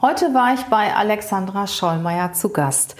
Heute war ich bei Alexandra Schollmeier zu Gast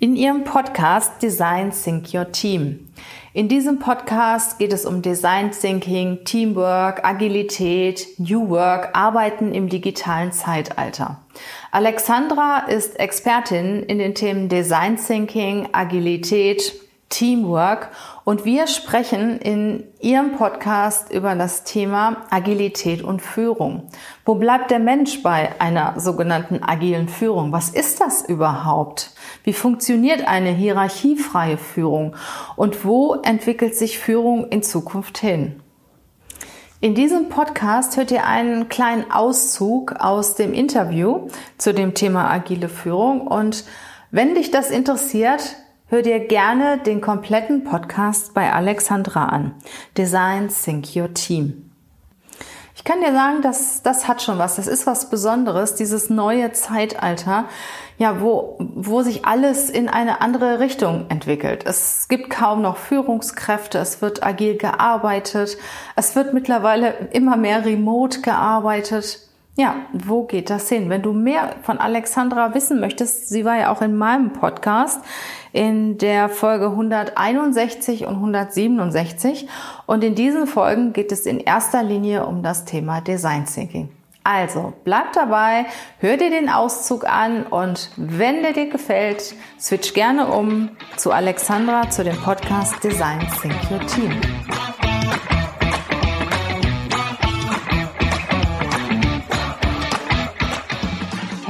in ihrem Podcast Design Think Your Team. In diesem Podcast geht es um Design Thinking, Teamwork, Agilität, New Work, Arbeiten im digitalen Zeitalter. Alexandra ist Expertin in den Themen Design Thinking, Agilität, Teamwork und wir sprechen in Ihrem Podcast über das Thema Agilität und Führung. Wo bleibt der Mensch bei einer sogenannten agilen Führung? Was ist das überhaupt? Wie funktioniert eine hierarchiefreie Führung? Und wo entwickelt sich Führung in Zukunft hin? In diesem Podcast hört ihr einen kleinen Auszug aus dem Interview zu dem Thema agile Führung und wenn dich das interessiert, Hör dir gerne den kompletten Podcast bei Alexandra an. Design Think Your Team. Ich kann dir sagen, dass das hat schon was. Das ist was Besonderes, dieses neue Zeitalter, ja, wo, wo sich alles in eine andere Richtung entwickelt. Es gibt kaum noch Führungskräfte. Es wird agil gearbeitet. Es wird mittlerweile immer mehr remote gearbeitet. Ja, wo geht das hin? Wenn du mehr von Alexandra wissen möchtest, sie war ja auch in meinem Podcast in der Folge 161 und 167 und in diesen Folgen geht es in erster Linie um das Thema Design Thinking. Also bleib dabei, hör dir den Auszug an und wenn der dir gefällt, switch gerne um zu Alexandra zu dem Podcast Design Think Your Team.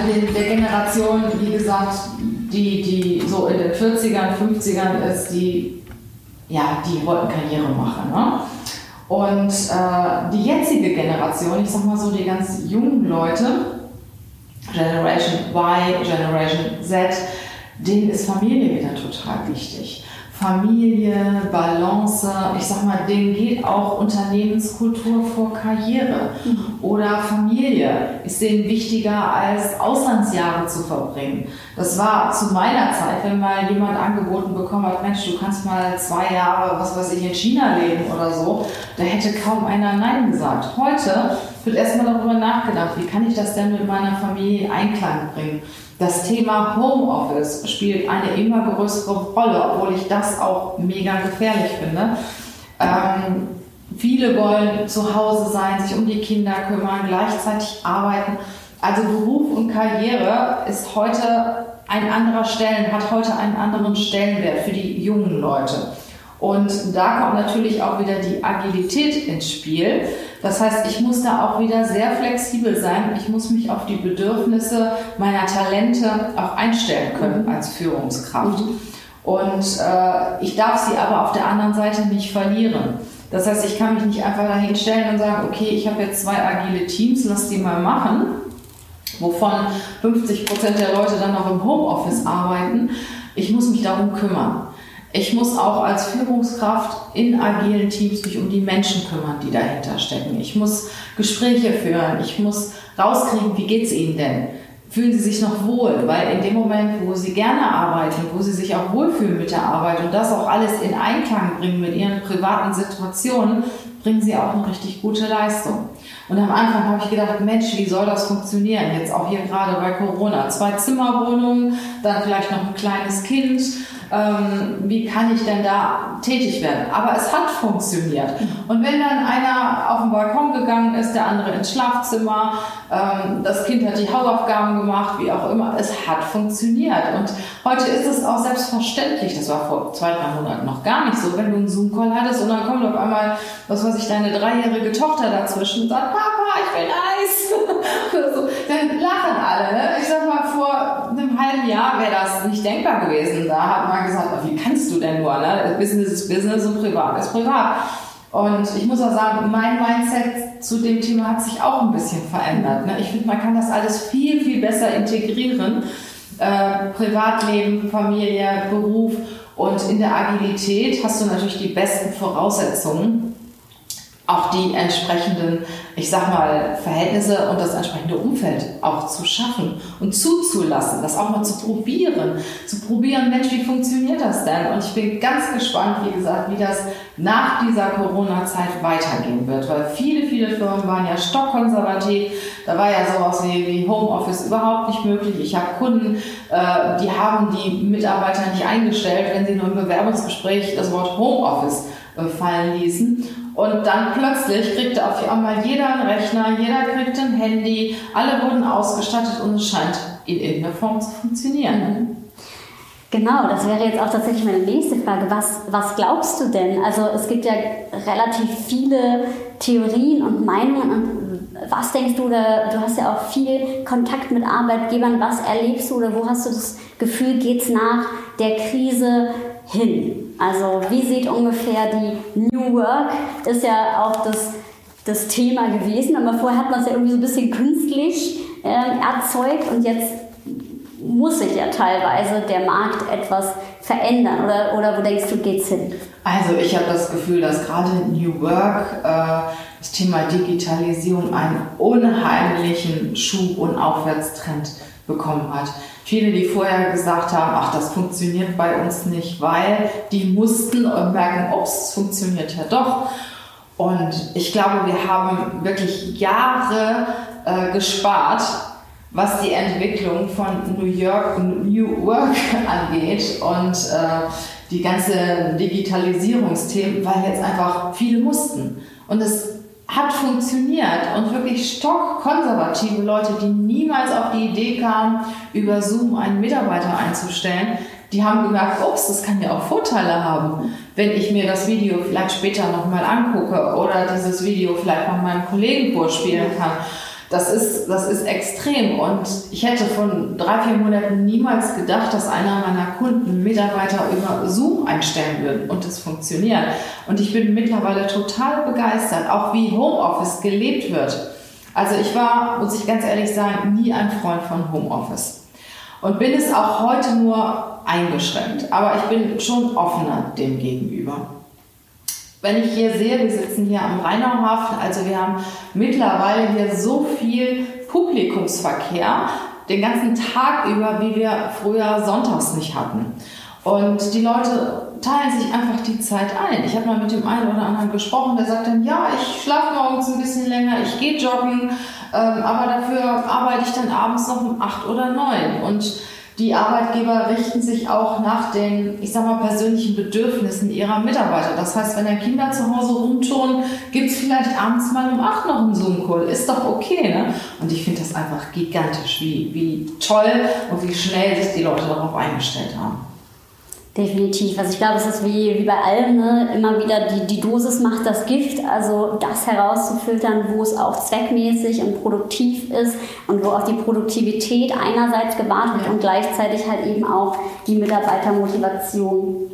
Also den, der Generation, wie gesagt, die, die so in den 40ern, 50ern ist, die, ja, die wollten Karriere machen. Ne? Und äh, die jetzige Generation, ich sag mal so die ganz jungen Leute, Generation Y, Generation Z, denen ist Familie wieder total wichtig. Familie, Balance, ich sag mal, denen geht auch Unternehmenskultur vor Karriere mhm. oder Familie ist denen wichtiger als Auslandsjahre zu verbringen. Das war zu meiner Zeit, wenn mal jemand angeboten bekommen hat, Mensch, du kannst mal zwei Jahre, was weiß ich, in China leben oder so, da hätte kaum einer Nein gesagt. Heute wird erstmal darüber nachgedacht, wie kann ich das denn mit meiner Familie in Einklang bringen? Das Thema Homeoffice spielt eine immer größere Rolle, obwohl ich das auch mega gefährlich finde. Ähm, viele wollen zu Hause sein, sich um die Kinder kümmern, gleichzeitig arbeiten. Also Beruf und Karriere ist heute ein anderer Stellen, hat heute einen anderen Stellenwert für die jungen Leute. Und da kommt natürlich auch wieder die Agilität ins Spiel. Das heißt, ich muss da auch wieder sehr flexibel sein. Ich muss mich auf die Bedürfnisse meiner Talente auch einstellen können mhm. als Führungskraft. Mhm. Und äh, ich darf sie aber auf der anderen Seite nicht verlieren. Das heißt, ich kann mich nicht einfach dahin stellen und sagen, okay, ich habe jetzt zwei agile Teams, lass die mal machen, wovon 50 Prozent der Leute dann noch im Homeoffice arbeiten. Ich muss mich darum kümmern. Ich muss auch als Führungskraft in agilen Teams mich um die Menschen kümmern, die dahinter stecken. Ich muss Gespräche führen. Ich muss rauskriegen, wie geht's ihnen denn? Fühlen sie sich noch wohl? Weil in dem Moment, wo sie gerne arbeiten, wo sie sich auch wohlfühlen mit der Arbeit und das auch alles in Einklang bringen mit ihren privaten Situationen, bringen sie auch eine richtig gute Leistung. Und am Anfang habe ich gedacht, Mensch, wie soll das funktionieren? Jetzt auch hier gerade bei Corona. Zwei Zimmerwohnungen, dann vielleicht noch ein kleines Kind ähm, wie kann ich denn da tätig werden? Aber es hat funktioniert. Und wenn dann einer auf den Balkon gegangen ist, der andere ins Schlafzimmer, ähm, das Kind hat die Hausaufgaben gemacht, wie auch immer, es hat funktioniert. Und heute ist es auch selbstverständlich, das war vor zwei, drei Monaten noch gar nicht so, wenn du einen Zoom-Call hattest und dann kommt auf einmal, was weiß ich, deine dreijährige Tochter dazwischen und sagt, Papa, ich will Eis. so, dann lachen alle. Ne? Ich sag halben Jahr wäre das nicht denkbar gewesen. Da hat man gesagt, wie kannst du denn nur? Ne? Business ist Business und Privat ist Privat. Und ich muss auch sagen, mein Mindset zu dem Thema hat sich auch ein bisschen verändert. Ne? Ich finde, man kann das alles viel, viel besser integrieren. Äh, Privatleben, Familie, Beruf und in der Agilität hast du natürlich die besten Voraussetzungen, auch die entsprechenden, ich sag mal, Verhältnisse und das entsprechende Umfeld auch zu schaffen und zuzulassen, das auch mal zu probieren, zu probieren, Mensch, wie funktioniert das denn? Und ich bin ganz gespannt, wie gesagt, wie das nach dieser Corona-Zeit weitergehen wird, weil viele, viele Firmen waren ja stockkonservativ, da war ja sowas wie, wie Homeoffice überhaupt nicht möglich. Ich habe Kunden, äh, die haben die Mitarbeiter nicht eingestellt, wenn sie nur im Bewerbungsgespräch das Wort Homeoffice äh, fallen ließen. Und dann plötzlich kriegte auf einmal jeder einen Rechner, jeder kriegte ein Handy, alle wurden ausgestattet und es scheint in irgendeiner Form zu funktionieren. Genau, das wäre jetzt auch tatsächlich meine nächste Frage. Was, was glaubst du denn? Also es gibt ja relativ viele Theorien und Meinungen. Und was denkst du, oder du hast ja auch viel Kontakt mit Arbeitgebern. Was erlebst du oder wo hast du das Gefühl, geht es nach der Krise hin? Also wie sieht ungefähr die New Work, ist ja auch das, das Thema gewesen, aber vorher hat man es ja irgendwie so ein bisschen künstlich äh, erzeugt und jetzt muss sich ja teilweise der Markt etwas verändern oder, oder wo denkst du, geht's hin? Also ich habe das Gefühl, dass gerade New Work äh, das Thema Digitalisierung einen unheimlichen Schub und Aufwärtstrend bekommen hat. Viele, die vorher gesagt haben, ach, das funktioniert bei uns nicht, weil die mussten und merken, ups, es funktioniert ja doch. Und ich glaube, wir haben wirklich Jahre äh, gespart, was die Entwicklung von New York und New Work angeht und äh, die ganze Digitalisierungsthemen, weil jetzt einfach viele mussten. Und es hat funktioniert und wirklich stockkonservative Leute, die niemals auf die Idee kamen, über Zoom einen Mitarbeiter einzustellen, die haben gemerkt, ups, das kann ja auch Vorteile haben, wenn ich mir das Video vielleicht später nochmal angucke oder dieses Video vielleicht noch meinem Kollegen vorspielen kann. Das ist, das ist extrem und ich hätte von drei, vier Monaten niemals gedacht, dass einer meiner Kunden Mitarbeiter über Zoom einstellen würde und es funktioniert. Und ich bin mittlerweile total begeistert, auch wie Homeoffice gelebt wird. Also ich war, muss ich ganz ehrlich sagen, nie ein Freund von Homeoffice und bin es auch heute nur eingeschränkt. Aber ich bin schon offener dem gegenüber. Wenn ich hier sehe, wir sitzen hier am Rheinauhafen, also wir haben mittlerweile hier so viel Publikumsverkehr den ganzen Tag über, wie wir früher sonntags nicht hatten. Und die Leute teilen sich einfach die Zeit ein. Ich habe mal mit dem einen oder anderen gesprochen, der sagt dann, ja, ich schlafe morgens ein bisschen länger, ich gehe joggen, ähm, aber dafür arbeite ich dann abends noch um acht oder neun. Und die Arbeitgeber richten sich auch nach den, ich sag mal, persönlichen Bedürfnissen ihrer Mitarbeiter. Das heißt, wenn dann Kinder zu Hause rumtun, gibt es vielleicht abends mal um 8 noch einen Zoom-Call. Ist doch okay, ne? Und ich finde das einfach gigantisch, wie, wie toll und wie schnell sich die Leute darauf eingestellt haben. Definitiv. Also ich glaube, es ist wie, wie bei allem, ne? immer wieder die, die Dosis macht das Gift. Also das herauszufiltern, wo es auch zweckmäßig und produktiv ist und wo auch die Produktivität einerseits gewahrt wird ja. und gleichzeitig halt eben auch die Mitarbeitermotivation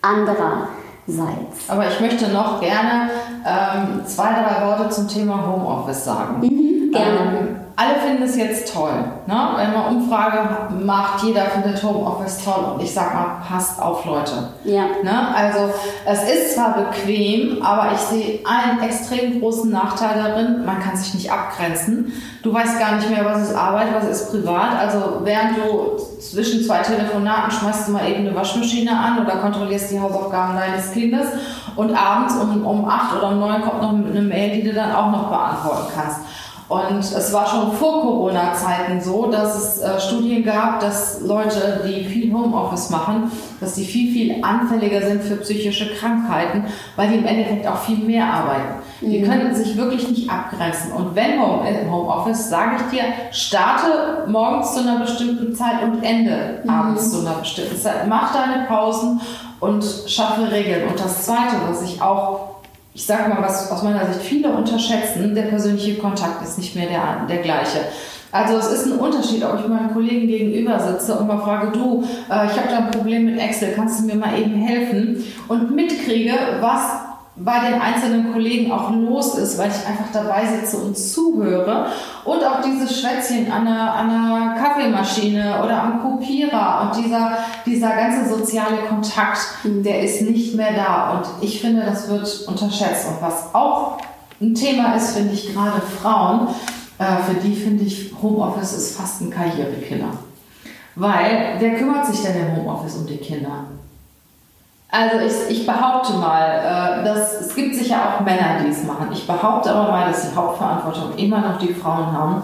andererseits. Aber ich möchte noch gerne ähm, zwei, drei Worte zum Thema Homeoffice sagen. Mhm, gerne. Ähm, alle finden es jetzt toll. Ne? Wenn man Umfrage macht, jeder findet Homeoffice toll und ich sag mal, passt auf, Leute. Ja. Ne? Also es ist zwar bequem, aber ich sehe einen extrem großen Nachteil darin, man kann sich nicht abgrenzen. Du weißt gar nicht mehr, was ist Arbeit, was ist privat. Also während du zwischen zwei Telefonaten schmeißt du mal eben eine Waschmaschine an oder kontrollierst die Hausaufgaben deines Kindes und abends um, um acht oder um neun kommt noch eine Mail, die du dann auch noch beantworten kannst. Und es war schon vor Corona-Zeiten so, dass es äh, Studien gab, dass Leute, die viel Homeoffice machen, dass die viel, viel anfälliger sind für psychische Krankheiten, weil die im Endeffekt auch viel mehr arbeiten. Mhm. Die können sich wirklich nicht abgrenzen. Und wenn Home, im Homeoffice, sage ich dir, starte morgens zu einer bestimmten Zeit und ende mhm. abends zu einer bestimmten Zeit. Mach deine Pausen und schaffe Regeln. Und das Zweite, was ich auch ich sage mal, was aus meiner Sicht viele unterschätzen, der persönliche Kontakt ist nicht mehr der, der gleiche. Also es ist ein Unterschied, ob ich meinem Kollegen gegenüber sitze und mal frage, du, äh, ich habe da ein Problem mit Excel, kannst du mir mal eben helfen? Und mitkriege, was bei den einzelnen Kollegen auch los ist, weil ich einfach dabei sitze und zuhöre. Und auch dieses Schwätzchen an einer, an einer Kaffeemaschine oder am Kopierer und dieser, dieser ganze soziale Kontakt, mhm. der ist nicht mehr da. Und ich finde, das wird unterschätzt. Und was auch ein Thema ist, finde ich, gerade Frauen, äh, für die finde ich, Homeoffice ist fast ein Karrierekiller. Weil, wer kümmert sich denn im Homeoffice um die Kinder? Also ich, ich behaupte mal, äh, dass es gibt sicher auch Männer, die es machen. Ich behaupte aber mal, dass die Hauptverantwortung immer noch die Frauen haben.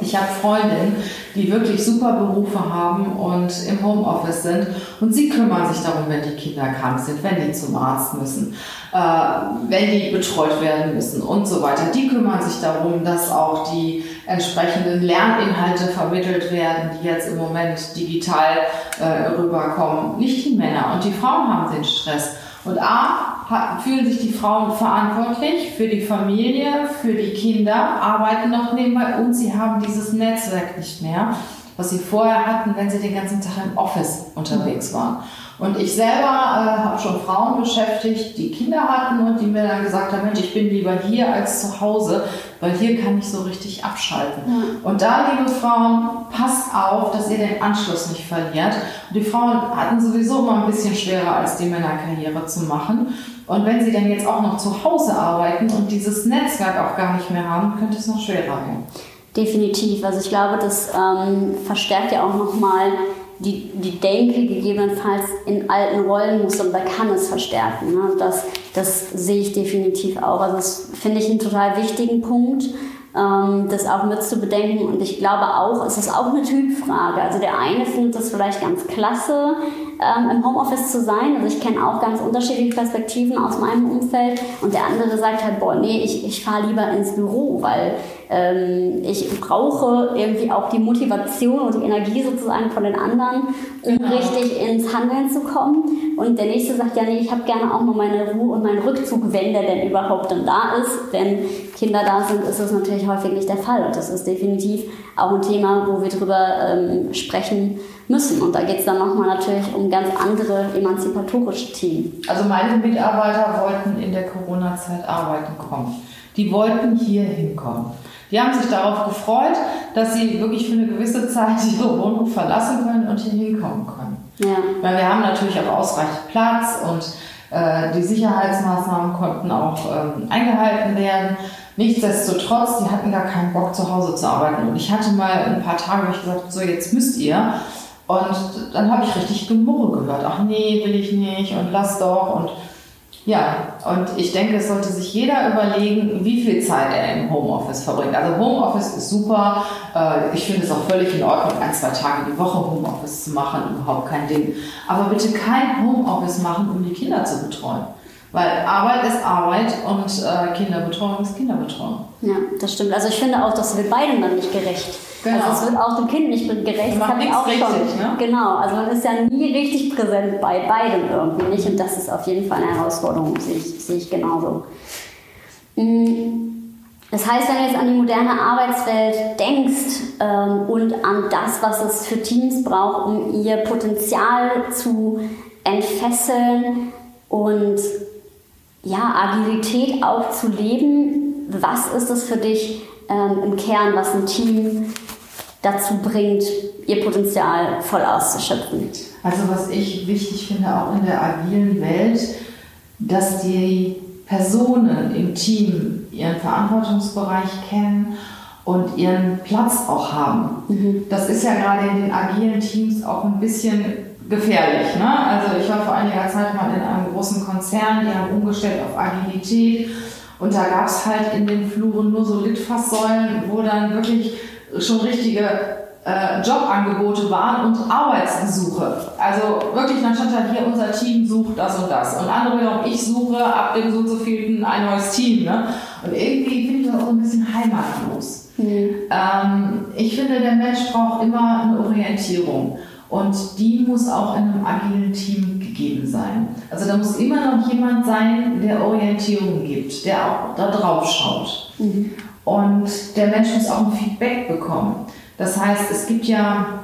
Ich habe Freundinnen, die wirklich super Berufe haben und im Homeoffice sind und sie kümmern sich darum, wenn die Kinder krank sind, wenn die zum Arzt müssen, äh, wenn die betreut werden müssen und so weiter. Die kümmern sich darum, dass auch die entsprechenden Lerninhalte vermittelt werden, die jetzt im Moment digital äh, rüberkommen. Nicht die Männer und die Frauen haben den Stress. Und A, fühlen sich die Frauen verantwortlich für die Familie, für die Kinder, arbeiten noch nebenbei und sie haben dieses Netzwerk nicht mehr, was sie vorher hatten, wenn sie den ganzen Tag im Office unterwegs waren. Und ich selber äh, habe schon Frauen beschäftigt, die Kinder hatten und die mir dann gesagt haben, Mensch, ich bin lieber hier als zu Hause, weil hier kann ich so richtig abschalten. Ja. Und da, liebe Frauen, passt auf, dass ihr den Anschluss nicht verliert. Und die Frauen hatten sowieso immer ein bisschen schwerer als die Männer Karriere zu machen. Und wenn sie dann jetzt auch noch zu Hause arbeiten und dieses Netzwerk auch gar nicht mehr haben, könnte es noch schwerer werden. Definitiv. Also ich glaube, das ähm, verstärkt ja auch nochmal die, die Denke gegebenenfalls in alten Rollenmustern, da kann es verstärken. Ne? Das, das sehe ich definitiv auch. Also das finde ich einen total wichtigen Punkt, ähm, das auch mit zu bedenken. Und ich glaube auch, es ist auch eine Typfrage. Also der eine findet das vielleicht ganz klasse, ähm, im Homeoffice zu sein. Also ich kenne auch ganz unterschiedliche Perspektiven aus meinem Umfeld. Und der andere sagt halt, boah, nee, ich, ich fahre lieber ins Büro, weil ähm, ich brauche irgendwie auch die Motivation und die Energie sozusagen von den anderen, um genau. richtig ins Handeln zu kommen. Und der nächste sagt, ja, nee, ich habe gerne auch nur meine Ruhe und meinen Rückzug, wenn der denn überhaupt dann da ist. Wenn Kinder da sind, ist das natürlich häufig nicht der Fall. Und das ist definitiv auch ein Thema, wo wir drüber ähm, sprechen müssen. Und da geht es dann nochmal natürlich um ganz andere emanzipatorische Themen. Also meine Mitarbeiter wollten in der Corona-Zeit arbeiten kommen. Die wollten hier hinkommen. Die haben sich darauf gefreut, dass sie wirklich für eine gewisse Zeit ihre Wohnung verlassen können und hier hinkommen können. Ja. Weil wir haben natürlich auch ausreichend Platz und äh, die Sicherheitsmaßnahmen konnten auch ähm, eingehalten werden. Nichtsdestotrotz, die hatten gar keinen Bock zu Hause zu arbeiten. Und ich hatte mal ein paar Tage, wo ich gesagt so jetzt müsst ihr. Und dann habe ich richtig Gemurre gehört. Ach nee, will ich nicht und lass doch. Und ja, und ich denke, es sollte sich jeder überlegen, wie viel Zeit er im Homeoffice verbringt. Also Homeoffice ist super. Äh, ich finde es auch völlig in Ordnung, ein, zwei Tage die Woche Homeoffice zu machen, überhaupt kein Ding. Aber bitte kein Homeoffice machen, um die Kinder zu betreuen. Weil Arbeit ist Arbeit und äh, Kinderbetreuung ist Kinderbetreuung. Ja, das stimmt. Also ich finde auch, das wird beidem dann nicht gerecht. Genau. Also es wird auch dem Kind nicht gerecht. Das habe ich auch richtig, schon. Ne? Genau. Also man ist ja nie richtig präsent bei beidem irgendwie nicht. Und das ist auf jeden Fall eine Herausforderung, sehe ich, sehe ich genauso. Mm, das heißt, wenn du jetzt an die moderne Arbeitswelt denkst ähm, und an das, was es für Teams braucht, um ihr Potenzial zu entfesseln und ja, Agilität auch zu leben. Was ist es für dich ähm, im Kern, was ein Team dazu bringt, ihr Potenzial voll auszuschöpfen? Also was ich wichtig finde, auch in der agilen Welt, dass die Personen im Team ihren Verantwortungsbereich kennen und ihren Platz auch haben. Mhm. Das ist ja gerade in den agilen Teams auch ein bisschen gefährlich. Ne? Also ich war vor einiger Zeit mal in einem großen Konzern, die haben umgestellt auf Agilität und da gab es halt in den Fluren nur so Litfaßsäulen, wo dann wirklich schon richtige äh, Jobangebote waren und Arbeitssuche. Also wirklich, dann stand da hier, unser Team sucht das und das. Und andere wiederum, ich suche ab dem so und so vielen ein neues Team. Ne? Und irgendwie finde ich das auch ein bisschen heimatlos. Mhm. Ähm, ich finde, der Mensch braucht immer eine Orientierung. Und die muss auch in einem agilen Team gegeben sein. Also da muss immer noch jemand sein, der Orientierung gibt, der auch da drauf schaut. Mhm. Und der Mensch muss auch ein Feedback bekommen. Das heißt, es gibt ja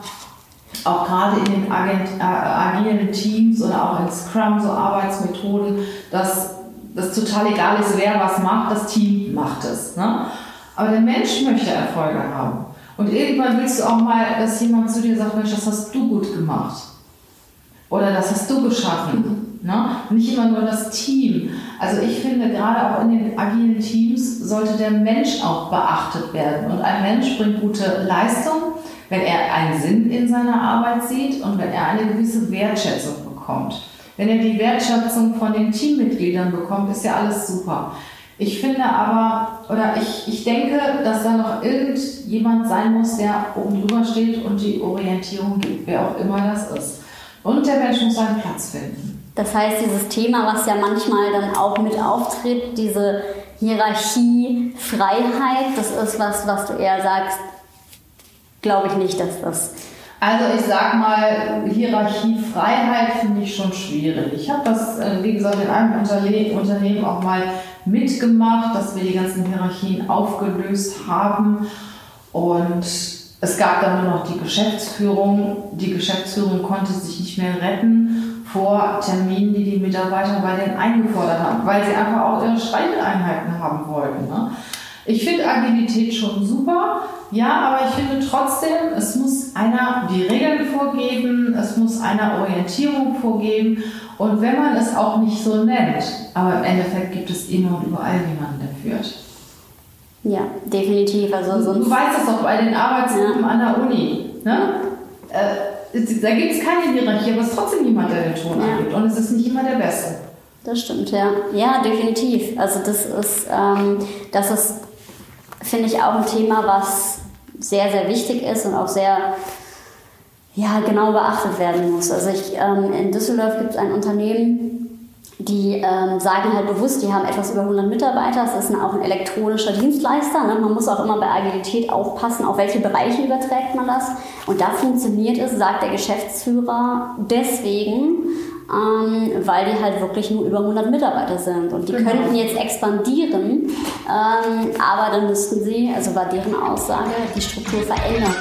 auch gerade in den äh, agilen Teams oder auch in Scrum so Arbeitsmethoden, dass das total egal ist, wer was macht, das Team macht es. Ne? Aber der Mensch möchte Erfolge haben. Und irgendwann willst du auch mal, dass jemand zu dir sagt, Mensch, das hast du gut gemacht. Oder das hast du geschaffen. Ne? Nicht immer nur das Team. Also ich finde, gerade auch in den agilen Teams sollte der Mensch auch beachtet werden. Und ein Mensch bringt gute Leistung, wenn er einen Sinn in seiner Arbeit sieht und wenn er eine gewisse Wertschätzung bekommt. Wenn er die Wertschätzung von den Teammitgliedern bekommt, ist ja alles super. Ich finde aber, oder ich, ich denke, dass da noch irgendjemand sein muss, der oben drüber steht und die Orientierung gibt, wer auch immer das ist. Und der Mensch muss seinen Platz finden. Das heißt, dieses Thema, was ja manchmal dann auch mit auftritt, diese Hierarchie, Freiheit, das ist was, was du eher sagst, glaube ich nicht, dass das. Also ich sag mal, Hierarchiefreiheit finde ich schon schwierig. Ich habe das, äh, wie gesagt, in einem Unternehmen auch mal mitgemacht, dass wir die ganzen Hierarchien aufgelöst haben. Und es gab dann nur noch die Geschäftsführung. Die Geschäftsführung konnte sich nicht mehr retten vor Terminen, die die Mitarbeiter bei denen eingefordert haben, weil sie einfach auch ihre Streiteinheiten haben wollten. Ne? Ich finde Agilität schon super, ja, aber ich finde trotzdem, es muss einer die Regeln vorgeben, es muss einer Orientierung vorgeben und wenn man es auch nicht so nennt, aber im Endeffekt gibt es immer und überall jemanden, der führt. Ja, definitiv. Also sonst du weißt das doch bei den Arbeitsgruppen ja. an der Uni. Ne? Äh, da gibt es keine Hierarchie, aber es ist trotzdem jemand, der den Ton ja. angibt. Und es ist nicht immer der Beste. Das stimmt, ja. Ja, definitiv. Also das ist, ähm, das ist, finde ich, auch ein Thema, was sehr, sehr wichtig ist und auch sehr ja, genau beachtet werden muss. Also ich, ähm, in Düsseldorf gibt es ein Unternehmen, die ähm, sagen halt bewusst, die haben etwas über 100 Mitarbeiter, es ist ein, auch ein elektronischer Dienstleister. Ne? Man muss auch immer bei Agilität aufpassen, auf welche Bereiche überträgt man das. Und da funktioniert es, sagt der Geschäftsführer, deswegen, ähm, weil die halt wirklich nur über 100 Mitarbeiter sind. Und die genau. könnten jetzt expandieren, ähm, aber dann müssten sie, also war deren Aussage, die Struktur verändern.